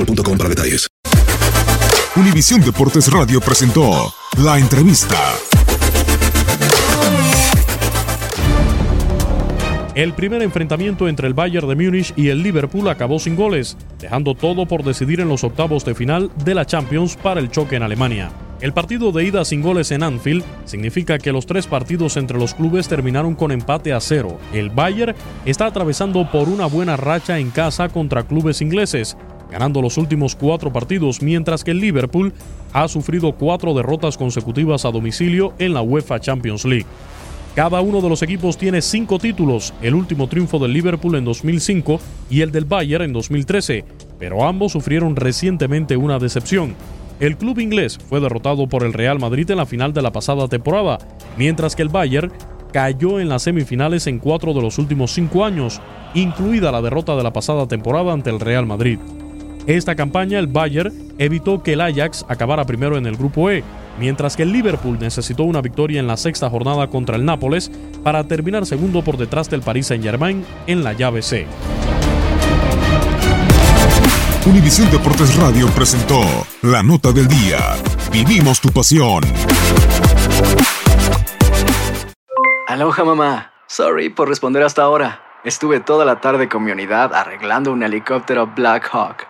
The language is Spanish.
boostmobile.com para detalles. Univisión Deportes Radio presentó la entrevista. El primer enfrentamiento entre el Bayern de Múnich y el Liverpool acabó sin goles, dejando todo por decidir en los octavos de final de la Champions para el choque en Alemania. El partido de ida sin goles en Anfield significa que los tres partidos entre los clubes terminaron con empate a cero. El Bayern está atravesando por una buena racha en casa contra clubes ingleses, ganando los últimos cuatro partidos, mientras que el Liverpool ha sufrido cuatro derrotas consecutivas a domicilio en la UEFA Champions League. Cada uno de los equipos tiene cinco títulos, el último triunfo del Liverpool en 2005 y el del Bayern en 2013, pero ambos sufrieron recientemente una decepción. El club inglés fue derrotado por el Real Madrid en la final de la pasada temporada, mientras que el Bayern cayó en las semifinales en cuatro de los últimos cinco años, incluida la derrota de la pasada temporada ante el Real Madrid. Esta campaña el Bayern evitó que el Ajax acabara primero en el grupo E, mientras que el Liverpool necesitó una victoria en la sexta jornada contra el Nápoles para terminar segundo por detrás del Paris Saint-Germain en la llave C. Univisión Deportes Radio presentó la nota del día. Vivimos tu pasión. Aloha mamá. Sorry por responder hasta ahora. Estuve toda la tarde con mi unidad arreglando un helicóptero Black Hawk.